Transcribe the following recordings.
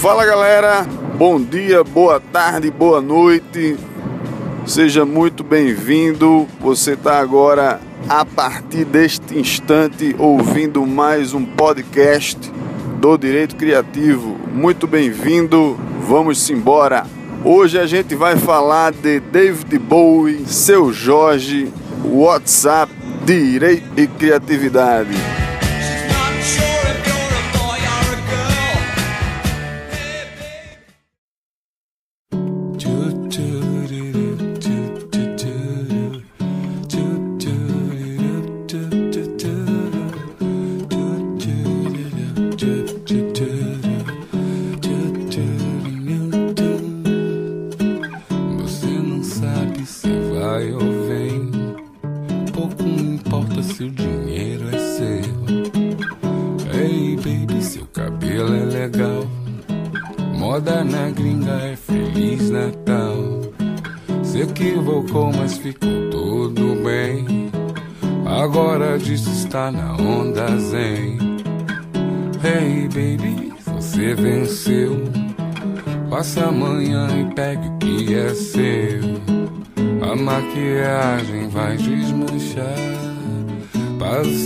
Fala galera, bom dia, boa tarde, boa noite. Seja muito bem-vindo. Você está agora, a partir deste instante, ouvindo mais um podcast do Direito Criativo. Muito bem-vindo. Vamos embora. Hoje a gente vai falar de David Bowie, seu Jorge, WhatsApp, Direito e Criatividade.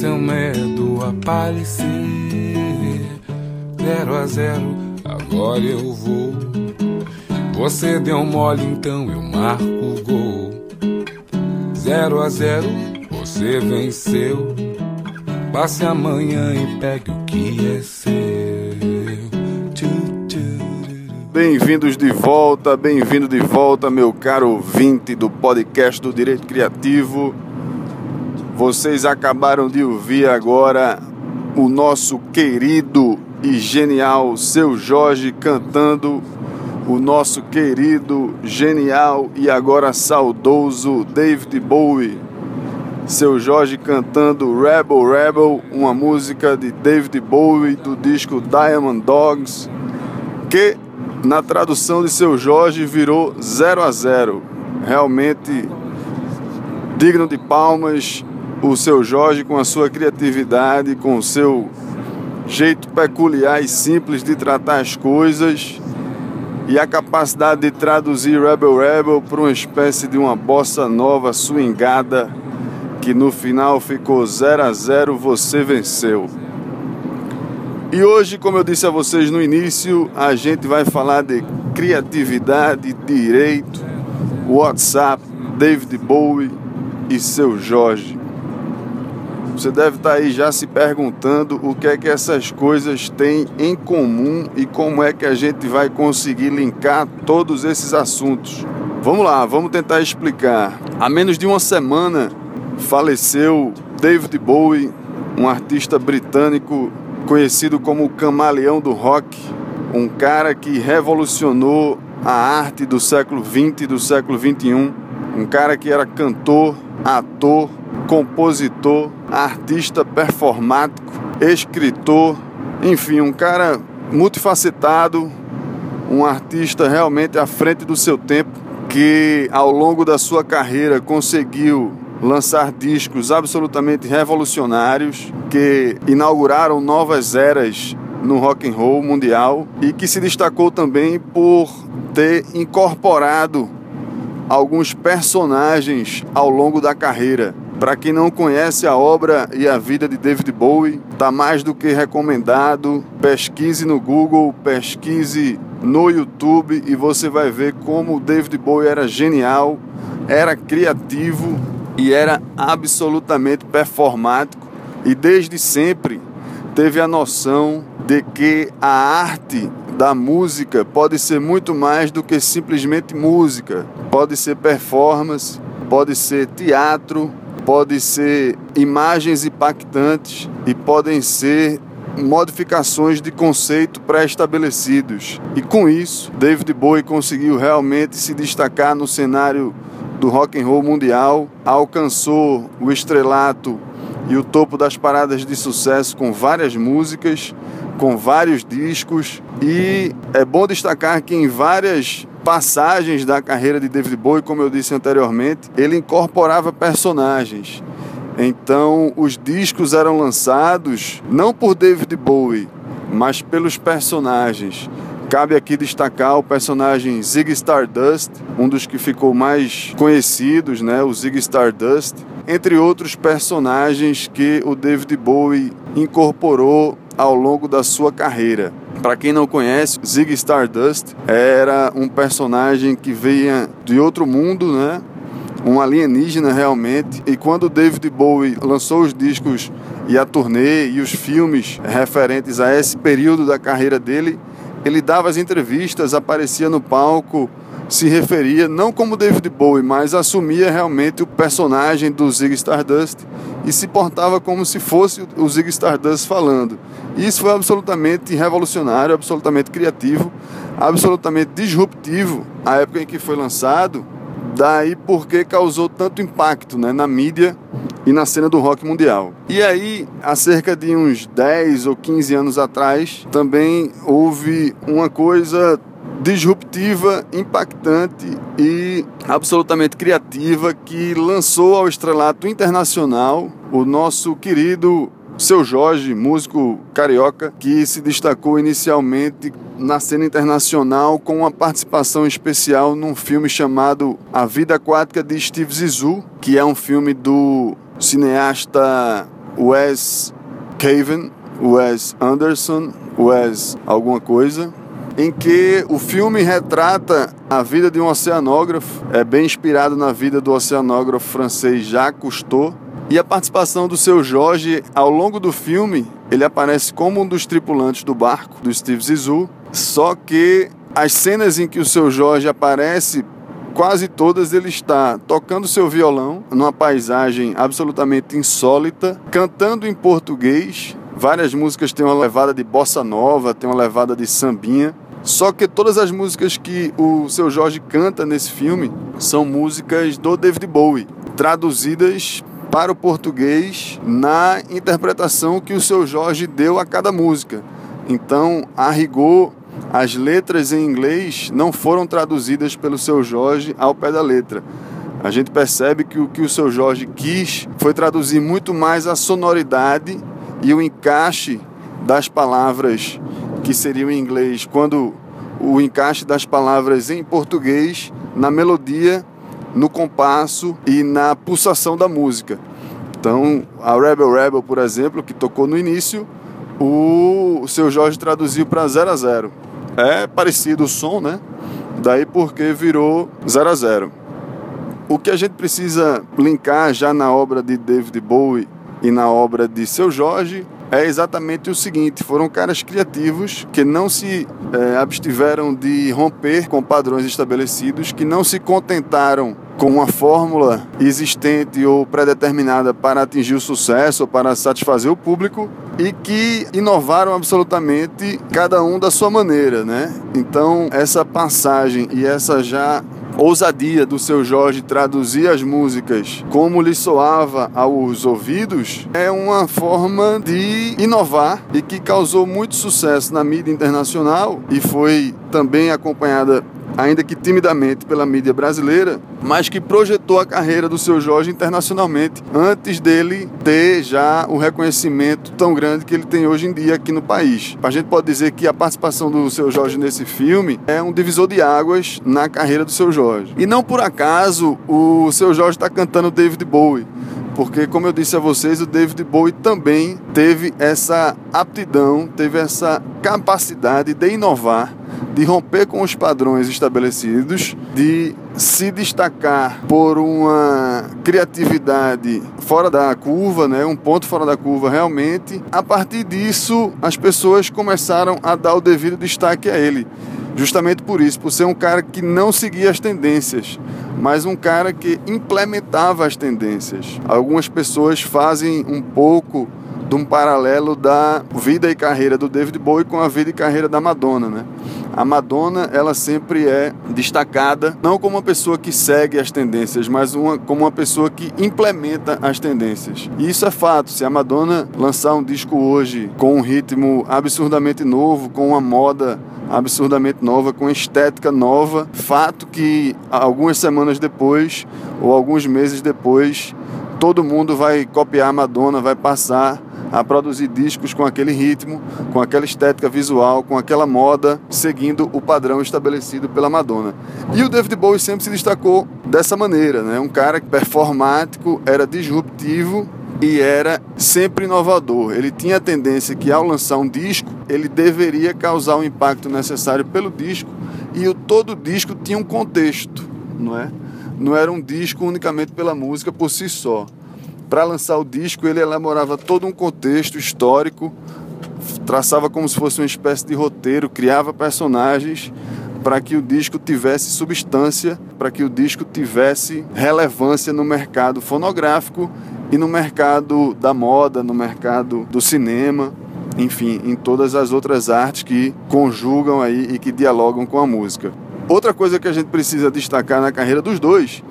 Seu medo aparecer. Zero a zero agora eu vou. Você deu mole, então eu marco o gol. Zero a zero, você venceu. Passe amanhã e pegue o que é seu. Bem-vindos de volta, bem-vindo de volta, meu caro ouvinte do podcast do Direito Criativo. Vocês acabaram de ouvir agora o nosso querido e genial seu Jorge cantando o nosso querido, genial e agora saudoso David Bowie. Seu Jorge cantando Rebel Rebel, uma música de David Bowie do disco Diamond Dogs, que na tradução de seu Jorge virou 0 a 0. Realmente digno de palmas o seu Jorge com a sua criatividade, com o seu jeito peculiar e simples de tratar as coisas e a capacidade de traduzir Rebel Rebel para uma espécie de uma bossa nova swingada que no final ficou 0 a 0 você venceu. E hoje, como eu disse a vocês no início, a gente vai falar de criatividade, direito, WhatsApp, David Bowie e seu Jorge. Você deve estar aí já se perguntando o que é que essas coisas têm em comum e como é que a gente vai conseguir linkar todos esses assuntos. Vamos lá, vamos tentar explicar. Há menos de uma semana faleceu David Bowie, um artista britânico conhecido como o camaleão do rock, um cara que revolucionou a arte do século 20 e do século 21, um cara que era cantor, ator, compositor, artista performático, escritor, enfim, um cara multifacetado, um artista realmente à frente do seu tempo, que ao longo da sua carreira conseguiu lançar discos absolutamente revolucionários que inauguraram novas eras no rock and roll mundial e que se destacou também por ter incorporado alguns personagens ao longo da carreira. Para quem não conhece a obra e a vida de David Bowie, está mais do que recomendado. Pesquise no Google, pesquise no YouTube e você vai ver como o David Bowie era genial, era criativo e era absolutamente performático e desde sempre teve a noção de que a arte da música pode ser muito mais do que simplesmente música, pode ser performance, pode ser teatro, pode ser imagens impactantes e podem ser modificações de conceito pré-estabelecidos. E com isso, David Bowie conseguiu realmente se destacar no cenário do rock and roll mundial, alcançou o estrelato e o topo das paradas de sucesso com várias músicas, com vários discos e é bom destacar que em várias passagens da carreira de David Bowie, como eu disse anteriormente, ele incorporava personagens. Então, os discos eram lançados não por David Bowie, mas pelos personagens Cabe aqui destacar o personagem Zig Stardust, um dos que ficou mais conhecidos, né, o Zig Stardust, entre outros personagens que o David Bowie incorporou ao longo da sua carreira. Para quem não conhece, Zig Stardust era um personagem que veio de outro mundo, né? Um alienígena realmente. E quando David Bowie lançou os discos e a turnê e os filmes referentes a esse período da carreira dele, ele dava as entrevistas, aparecia no palco, se referia não como David Bowie, mas assumia realmente o personagem do Zig Stardust e se portava como se fosse o Zig Stardust falando. Isso foi absolutamente revolucionário, absolutamente criativo, absolutamente disruptivo à época em que foi lançado, daí porque causou tanto impacto né, na mídia e na cena do rock mundial. E aí, há cerca de uns 10 ou 15 anos atrás, também houve uma coisa disruptiva, impactante e absolutamente criativa que lançou ao estrelato internacional o nosso querido seu Jorge, músico carioca, que se destacou inicialmente na cena internacional com uma participação especial num filme chamado A Vida Aquática de Steve Zissou, que é um filme do cineasta Wes Craven, Wes Anderson, Wes alguma coisa, em que o filme retrata a vida de um oceanógrafo, é bem inspirado na vida do oceanógrafo francês Jacques Cousteau, e a participação do seu Jorge ao longo do filme, ele aparece como um dos tripulantes do barco do Steve Zissou, só que as cenas em que o seu Jorge aparece quase todas ele está tocando seu violão numa paisagem absolutamente insólita, cantando em português. Várias músicas têm uma levada de bossa nova, tem uma levada de sambinha. Só que todas as músicas que o seu Jorge canta nesse filme são músicas do David Bowie, traduzidas para o português na interpretação que o seu Jorge deu a cada música. Então, a rigor, as letras em inglês não foram traduzidas pelo seu Jorge ao pé da letra. A gente percebe que o que o seu Jorge quis foi traduzir muito mais a sonoridade e o encaixe das palavras que seriam em inglês, quando o encaixe das palavras em português na melodia, no compasso e na pulsação da música. Então, a Rebel Rebel, por exemplo, que tocou no início, o seu Jorge traduziu para 0 a 0 é parecido o som, né? Daí porque virou 0 a 0. O que a gente precisa linkar já na obra de David Bowie e na obra de Seu Jorge é exatamente o seguinte: foram caras criativos que não se é, abstiveram de romper com padrões estabelecidos, que não se contentaram com uma fórmula existente ou predeterminada para atingir o sucesso para satisfazer o público e que inovaram absolutamente cada um da sua maneira, né? Então, essa passagem e essa já ousadia do seu Jorge traduzir as músicas como lhe soava aos ouvidos é uma forma de inovar e que causou muito sucesso na mídia internacional e foi também acompanhada ainda que timidamente pela mídia brasileira, mas que projetou a carreira do seu Jorge internacionalmente antes dele ter já o reconhecimento tão grande que ele tem hoje em dia aqui no país. A gente pode dizer que a participação do seu Jorge nesse filme é um divisor de águas na carreira do seu Jorge. E não por acaso o seu Jorge está cantando David Bowie porque como eu disse a vocês, o David Bowie também teve essa aptidão, teve essa capacidade de inovar de romper com os padrões estabelecidos, de se destacar por uma criatividade fora da curva, né, um ponto fora da curva realmente. A partir disso, as pessoas começaram a dar o devido destaque a ele. Justamente por isso, por ser um cara que não seguia as tendências, mas um cara que implementava as tendências. Algumas pessoas fazem um pouco de um paralelo da vida e carreira do David Bowie com a vida e carreira da Madonna, né? A Madonna, ela sempre é destacada não como uma pessoa que segue as tendências, mas uma, como uma pessoa que implementa as tendências. E isso é fato. Se a Madonna lançar um disco hoje com um ritmo absurdamente novo, com uma moda absurdamente nova, com estética nova, fato que algumas semanas depois ou alguns meses depois, todo mundo vai copiar Madonna, vai passar a produzir discos com aquele ritmo, com aquela estética visual, com aquela moda, seguindo o padrão estabelecido pela Madonna. E o David Bowie sempre se destacou dessa maneira, né? Um cara performático, era disruptivo e era sempre inovador. Ele tinha a tendência que ao lançar um disco, ele deveria causar o impacto necessário pelo disco e o todo disco tinha um contexto, não é? Não era um disco unicamente pela música por si só. Para lançar o disco, ele elaborava todo um contexto histórico, traçava como se fosse uma espécie de roteiro, criava personagens para que o disco tivesse substância, para que o disco tivesse relevância no mercado fonográfico e no mercado da moda, no mercado do cinema, enfim, em todas as outras artes que conjugam aí e que dialogam com a música. Outra coisa que a gente precisa destacar na carreira dos dois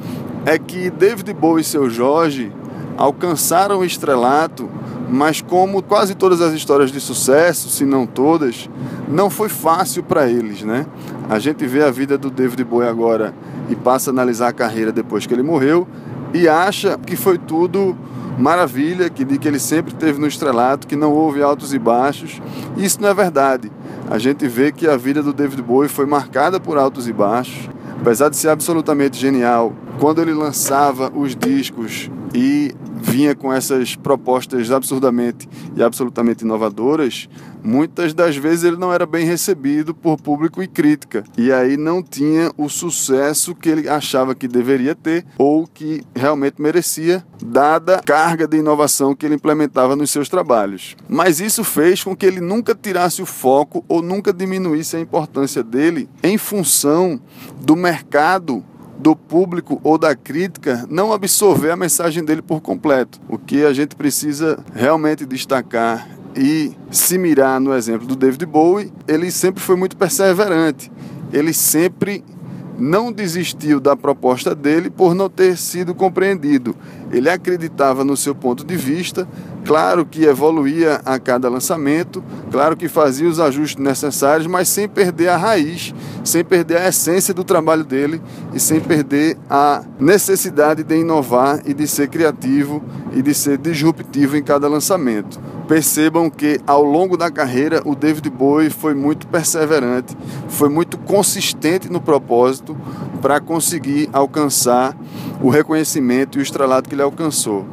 é que David Bowie e seu Jorge alcançaram o estrelato, mas como quase todas as histórias de sucesso, se não todas, não foi fácil para eles, né? A gente vê a vida do David Bowie agora e passa a analisar a carreira depois que ele morreu e acha que foi tudo maravilha, que, que ele sempre teve no estrelato, que não houve altos e baixos. Isso não é verdade. A gente vê que a vida do David Bowie foi marcada por altos e baixos. Apesar de ser absolutamente genial, quando ele lançava os discos e vinha com essas propostas absurdamente e absolutamente inovadoras, muitas das vezes ele não era bem recebido por público e crítica. E aí não tinha o sucesso que ele achava que deveria ter ou que realmente merecia, dada a carga de inovação que ele implementava nos seus trabalhos. Mas isso fez com que ele nunca tirasse o foco ou nunca diminuísse a importância dele em função do mercado do público ou da crítica não absorver a mensagem dele por completo. O que a gente precisa realmente destacar e se mirar no exemplo do David Bowie, ele sempre foi muito perseverante. Ele sempre não desistiu da proposta dele por não ter sido compreendido. Ele acreditava no seu ponto de vista, claro que evoluía a cada lançamento, claro que fazia os ajustes necessários, mas sem perder a raiz, sem perder a essência do trabalho dele e sem perder a necessidade de inovar e de ser criativo e de ser disruptivo em cada lançamento percebam que ao longo da carreira o David Bowie foi muito perseverante, foi muito consistente no propósito para conseguir alcançar o reconhecimento e o estrelato que ele alcançou.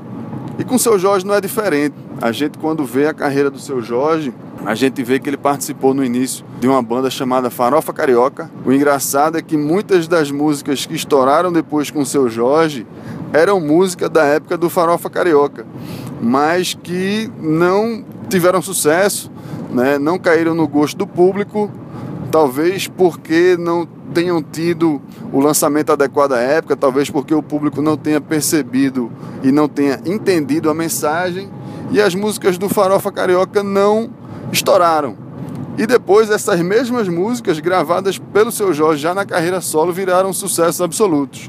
E com o seu Jorge não é diferente. A gente quando vê a carreira do seu Jorge, a gente vê que ele participou no início de uma banda chamada Farofa Carioca. O engraçado é que muitas das músicas que estouraram depois com o seu Jorge eram música da época do Farofa Carioca mas que não tiveram sucesso, né? não caíram no gosto do público, talvez porque não tenham tido o lançamento adequado à época, talvez porque o público não tenha percebido e não tenha entendido a mensagem, e as músicas do Farofa Carioca não estouraram. E depois essas mesmas músicas gravadas pelo seu Jorge já na carreira solo viraram sucessos absolutos.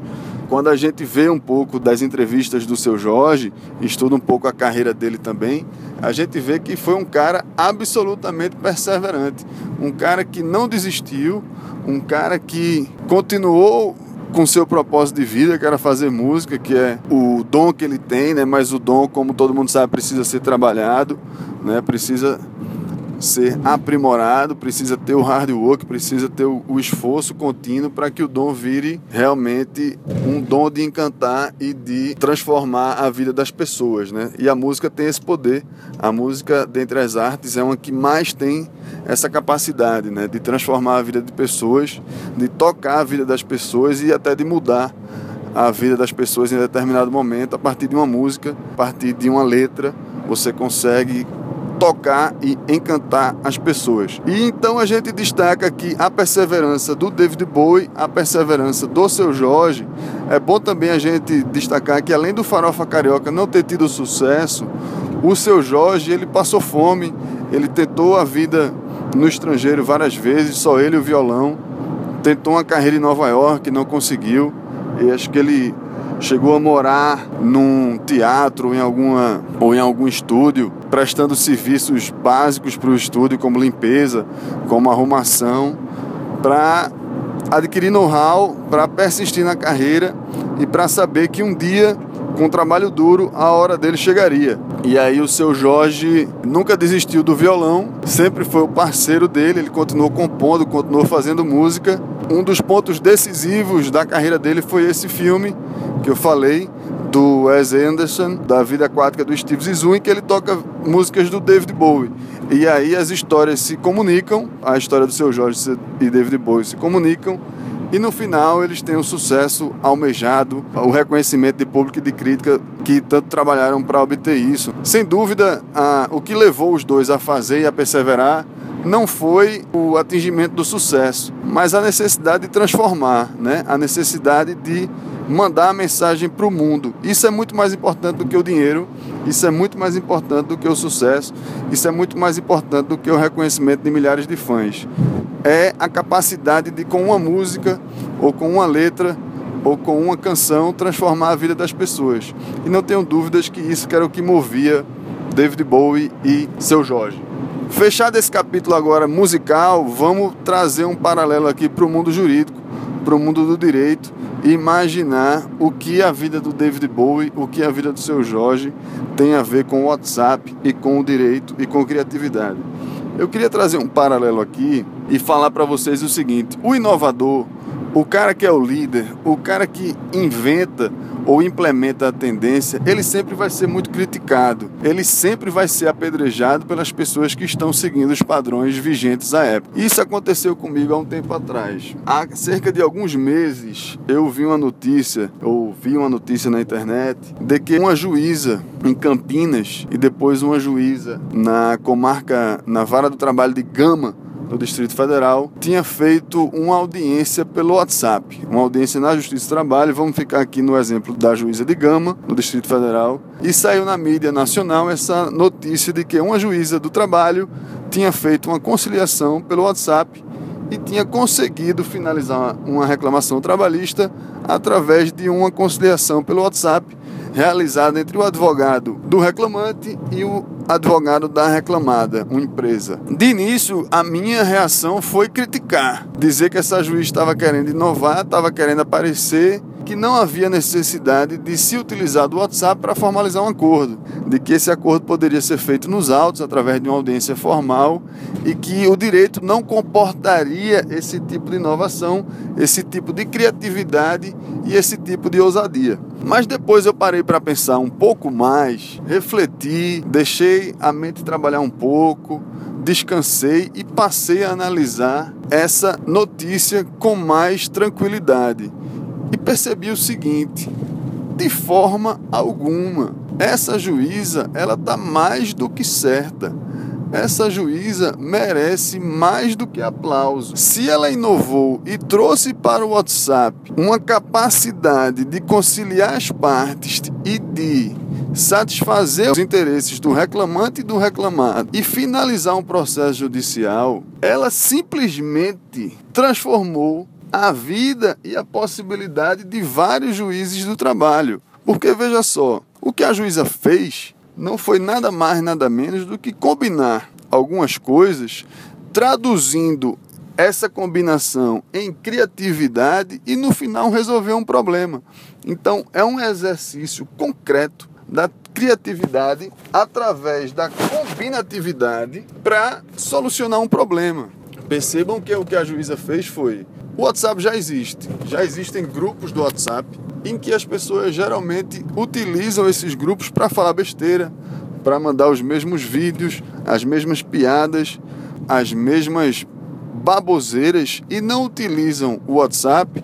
Quando a gente vê um pouco das entrevistas do seu Jorge, estuda um pouco a carreira dele também, a gente vê que foi um cara absolutamente perseverante, um cara que não desistiu, um cara que continuou com seu propósito de vida, que era fazer música, que é o dom que ele tem, né? Mas o dom, como todo mundo sabe, precisa ser trabalhado, né? Precisa ser aprimorado, precisa ter o hard work, precisa ter o, esforço contínuo para que o dom vire realmente um dom de encantar e de transformar a vida das pessoas, né? E a música tem esse poder. A música, dentre as artes, é uma que mais tem essa capacidade, né? De transformar a vida de pessoas, de tocar a vida das pessoas e até de mudar a vida das pessoas em determinado momento a partir de uma música, a partir de uma letra, você consegue tocar e encantar as pessoas. E então a gente destaca que a perseverança do David Bowie, a perseverança do seu Jorge, é bom também a gente destacar que além do Farofa Carioca não ter tido sucesso, o seu Jorge ele passou fome, ele tentou a vida no estrangeiro várias vezes, só ele e o violão, tentou uma carreira em Nova York, não conseguiu. E acho que ele chegou a morar num teatro em alguma, ou em algum estúdio, prestando serviços básicos para o estúdio, como limpeza, como arrumação, para adquirir know-how, para persistir na carreira e para saber que um dia, com trabalho duro, a hora dele chegaria. E aí o seu Jorge nunca desistiu do violão, sempre foi o parceiro dele, ele continuou compondo, continuou fazendo música. Um dos pontos decisivos da carreira dele foi esse filme que eu falei, do Wes Anderson, da vida aquática do Steve Zissou, em que ele toca músicas do David Bowie. E aí as histórias se comunicam, a história do seu Jorge e David Bowie se comunicam, e no final eles têm o sucesso almejado, o reconhecimento de público e de crítica que tanto trabalharam para obter isso. Sem dúvida, a, o que levou os dois a fazer e a perseverar não foi o atingimento do sucesso, mas a necessidade de transformar, né? a necessidade de mandar a mensagem para o mundo. Isso é muito mais importante do que o dinheiro, isso é muito mais importante do que o sucesso, isso é muito mais importante do que o reconhecimento de milhares de fãs. É a capacidade de, com uma música, ou com uma letra, ou com uma canção, transformar a vida das pessoas. E não tenho dúvidas que isso era o que movia David Bowie e seu Jorge. Fechado esse capítulo agora musical, vamos trazer um paralelo aqui para o mundo jurídico, para o mundo do direito imaginar o que a vida do David Bowie, o que a vida do seu Jorge tem a ver com o WhatsApp e com o direito e com criatividade. Eu queria trazer um paralelo aqui e falar para vocês o seguinte: o inovador, o cara que é o líder, o cara que inventa ou implementa a tendência, ele sempre vai ser muito criticado. Ele sempre vai ser apedrejado pelas pessoas que estão seguindo os padrões vigentes à época. Isso aconteceu comigo há um tempo atrás. Há cerca de alguns meses, eu vi uma notícia, ou vi uma notícia na internet, de que uma juíza em Campinas e depois uma juíza na comarca, na vara do trabalho de Gama, no Distrito Federal, tinha feito uma audiência pelo WhatsApp, uma audiência na Justiça do Trabalho. Vamos ficar aqui no exemplo da juíza de Gama, no Distrito Federal. E saiu na mídia nacional essa notícia de que uma juíza do trabalho tinha feito uma conciliação pelo WhatsApp e tinha conseguido finalizar uma reclamação trabalhista através de uma conciliação pelo WhatsApp realizada entre o advogado do reclamante e o advogado da reclamada, uma empresa. De início, a minha reação foi criticar, dizer que essa juiz estava querendo inovar, estava querendo aparecer que não havia necessidade de se utilizar do WhatsApp para formalizar um acordo, de que esse acordo poderia ser feito nos autos através de uma audiência formal e que o direito não comportaria esse tipo de inovação, esse tipo de criatividade e esse tipo de ousadia. Mas depois eu parei para pensar um pouco mais, refleti, deixei a mente trabalhar um pouco, descansei e passei a analisar essa notícia com mais tranquilidade e percebi o seguinte: de forma alguma, essa juíza ela está mais do que certa. Essa juíza merece mais do que aplauso. Se ela inovou e trouxe para o WhatsApp uma capacidade de conciliar as partes e de satisfazer os interesses do reclamante e do reclamado e finalizar um processo judicial, ela simplesmente transformou a vida e a possibilidade de vários juízes do trabalho. Porque veja só, o que a juíza fez não foi nada mais, nada menos do que combinar algumas coisas, traduzindo essa combinação em criatividade e no final resolver um problema. Então é um exercício concreto da criatividade através da combinatividade para solucionar um problema. Percebam que o que a juíza fez foi o WhatsApp já existe, já existem grupos do WhatsApp em que as pessoas geralmente utilizam esses grupos para falar besteira, para mandar os mesmos vídeos, as mesmas piadas, as mesmas baboseiras e não utilizam o WhatsApp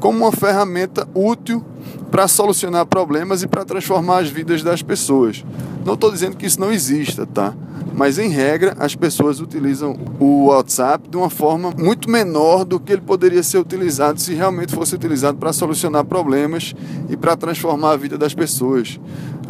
como uma ferramenta útil para solucionar problemas e para transformar as vidas das pessoas. Não estou dizendo que isso não exista, tá? Mas em regra, as pessoas utilizam o WhatsApp de uma forma muito menor do que ele poderia ser utilizado se realmente fosse utilizado para solucionar problemas e para transformar a vida das pessoas.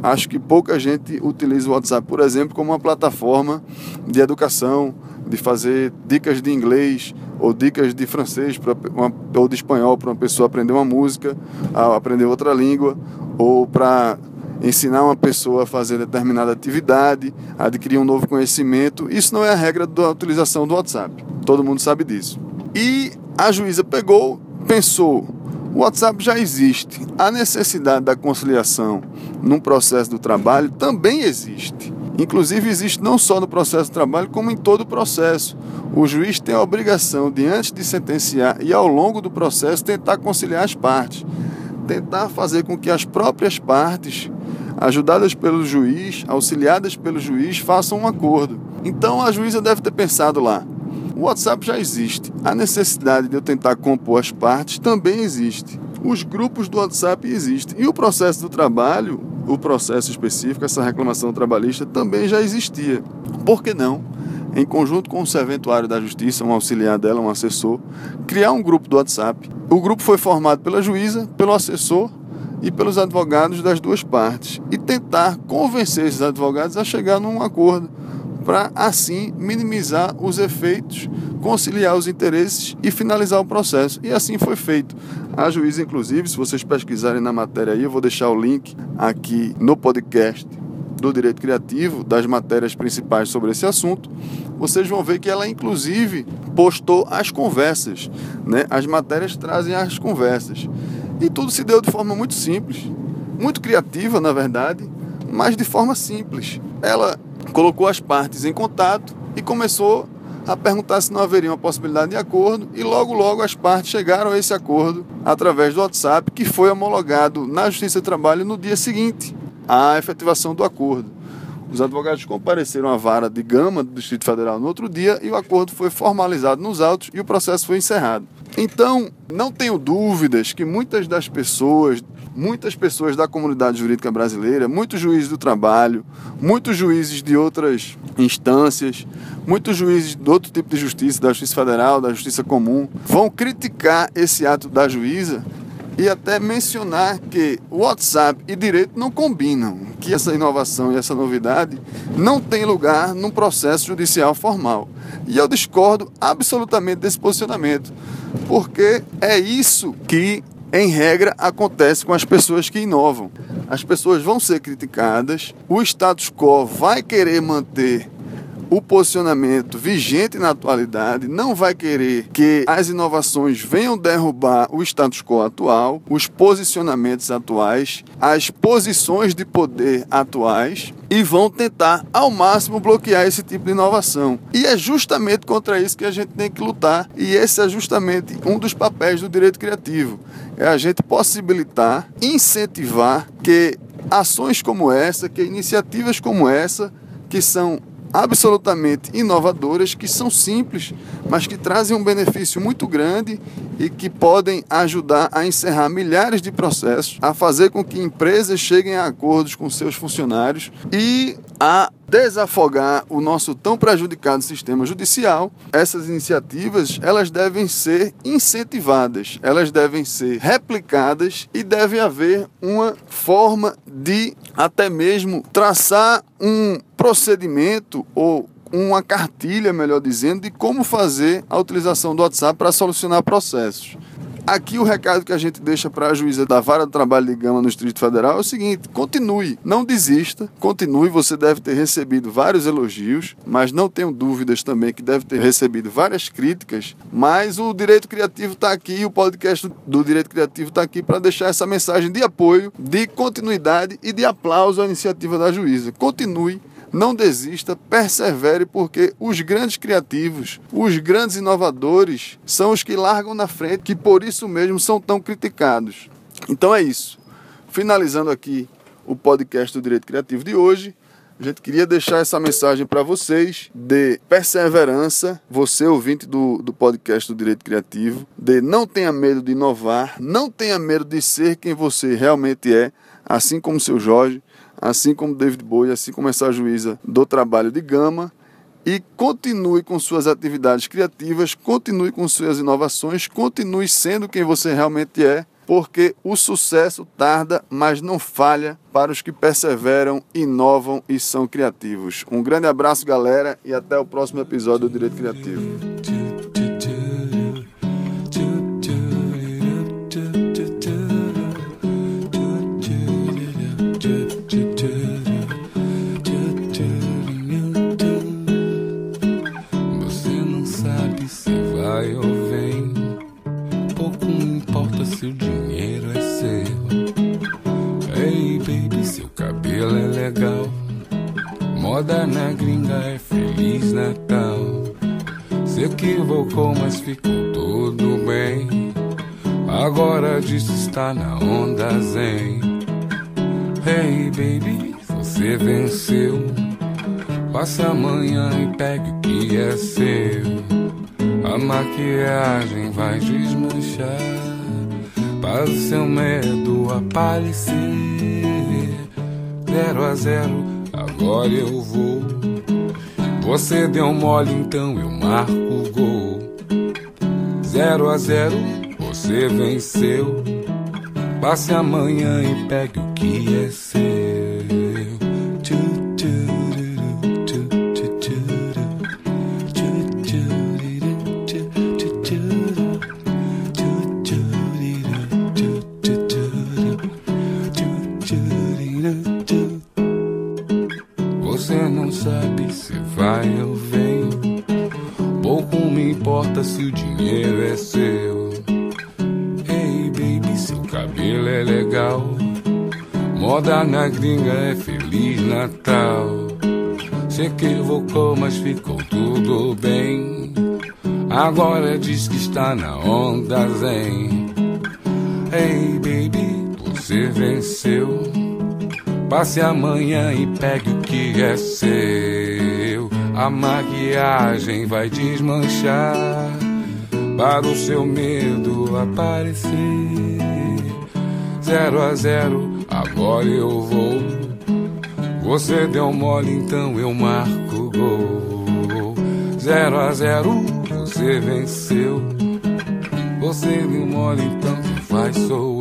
Acho que pouca gente utiliza o WhatsApp, por exemplo, como uma plataforma de educação, de fazer dicas de inglês ou dicas de francês uma, ou de espanhol para uma pessoa aprender uma música, aprender outra língua, ou para ensinar uma pessoa a fazer determinada atividade, adquirir um novo conhecimento. Isso não é a regra da utilização do WhatsApp. Todo mundo sabe disso. E a juíza pegou, pensou: o WhatsApp já existe. A necessidade da conciliação num processo do trabalho também existe. Inclusive, existe não só no processo do trabalho, como em todo o processo. O juiz tem a obrigação de, antes de sentenciar e ao longo do processo, tentar conciliar as partes. Tentar fazer com que as próprias partes, ajudadas pelo juiz, auxiliadas pelo juiz, façam um acordo. Então, a juíza deve ter pensado lá: o WhatsApp já existe. A necessidade de eu tentar compor as partes também existe. Os grupos do WhatsApp existem. E o processo do trabalho, o processo específico, essa reclamação trabalhista, também já existia. Por que não? Em conjunto com o serventuário da Justiça, um auxiliar dela, um assessor, criar um grupo do WhatsApp. O grupo foi formado pela juíza, pelo assessor e pelos advogados das duas partes e tentar convencer esses advogados a chegar num acordo para assim minimizar os efeitos, conciliar os interesses e finalizar o processo. E assim foi feito. A juíza, inclusive, se vocês pesquisarem na matéria aí, eu vou deixar o link aqui no podcast do Direito Criativo, das matérias principais sobre esse assunto, vocês vão ver que ela, inclusive, postou as conversas. Né? As matérias trazem as conversas. E tudo se deu de forma muito simples, muito criativa, na verdade, mas de forma simples. Ela colocou as partes em contato e começou a perguntar se não haveria uma possibilidade de acordo e logo logo as partes chegaram a esse acordo através do WhatsApp que foi homologado na Justiça do Trabalho no dia seguinte à efetivação do acordo. Os advogados compareceram à vara de Gama do Distrito Federal no outro dia e o acordo foi formalizado nos autos e o processo foi encerrado. Então, não tenho dúvidas que muitas das pessoas muitas pessoas da comunidade jurídica brasileira, muitos juízes do trabalho, muitos juízes de outras instâncias, muitos juízes de outro tipo de justiça, da justiça federal, da justiça comum, vão criticar esse ato da juíza e até mencionar que WhatsApp e direito não combinam, que essa inovação e essa novidade não tem lugar num processo judicial formal. E eu discordo absolutamente desse posicionamento, porque é isso que em regra, acontece com as pessoas que inovam. As pessoas vão ser criticadas, o status quo vai querer manter o posicionamento vigente na atualidade, não vai querer que as inovações venham derrubar o status quo atual, os posicionamentos atuais, as posições de poder atuais e vão tentar ao máximo bloquear esse tipo de inovação. E é justamente contra isso que a gente tem que lutar, e esse é justamente um dos papéis do direito criativo. É a gente possibilitar, incentivar que ações como essa, que iniciativas como essa, que são absolutamente inovadoras, que são simples, mas que trazem um benefício muito grande e que podem ajudar a encerrar milhares de processos, a fazer com que empresas cheguem a acordos com seus funcionários e a desafogar o nosso tão prejudicado sistema judicial, essas iniciativas elas devem ser incentivadas, elas devem ser replicadas e deve haver uma forma de até mesmo traçar um procedimento ou uma cartilha, melhor dizendo, de como fazer a utilização do WhatsApp para solucionar processos. Aqui o recado que a gente deixa para a juíza da Vara do Trabalho de Gama no Distrito Federal é o seguinte: continue, não desista, continue. Você deve ter recebido vários elogios, mas não tenho dúvidas também que deve ter recebido várias críticas. Mas o Direito Criativo está aqui, o podcast do Direito Criativo está aqui para deixar essa mensagem de apoio, de continuidade e de aplauso à iniciativa da juíza. Continue não desista, persevere, porque os grandes criativos, os grandes inovadores são os que largam na frente, que por isso mesmo são tão criticados. Então é isso. Finalizando aqui o podcast do Direito Criativo de hoje, a gente queria deixar essa mensagem para vocês de perseverança, você ouvinte do, do podcast do Direito Criativo, de não tenha medo de inovar, não tenha medo de ser quem você realmente é, assim como o seu Jorge assim como David Bowie, assim como essa juíza do trabalho de Gama, e continue com suas atividades criativas, continue com suas inovações, continue sendo quem você realmente é, porque o sucesso tarda, mas não falha para os que perseveram, inovam e são criativos. Um grande abraço, galera, e até o próximo episódio do Direito Criativo. Passa amanhã e pegue o que é seu. A maquiagem vai desmanchar. Para o seu medo aparecer. Zero a zero, agora eu vou. Você deu mole, então eu marco o gol. Zero a zero, você venceu. Passe amanhã e pegue o que é seu. Gringa é Feliz Natal. Se equivocou, mas ficou tudo bem. Agora diz que está na onda zen. Hey baby, você venceu. Passe amanhã e pegue o que é seu. A maquiagem vai desmanchar para o seu medo aparecer. Zero a zero, agora eu vou. Você deu mole, então eu marco gol. Zero a zero, você venceu. Você deu mole, então quem faz sou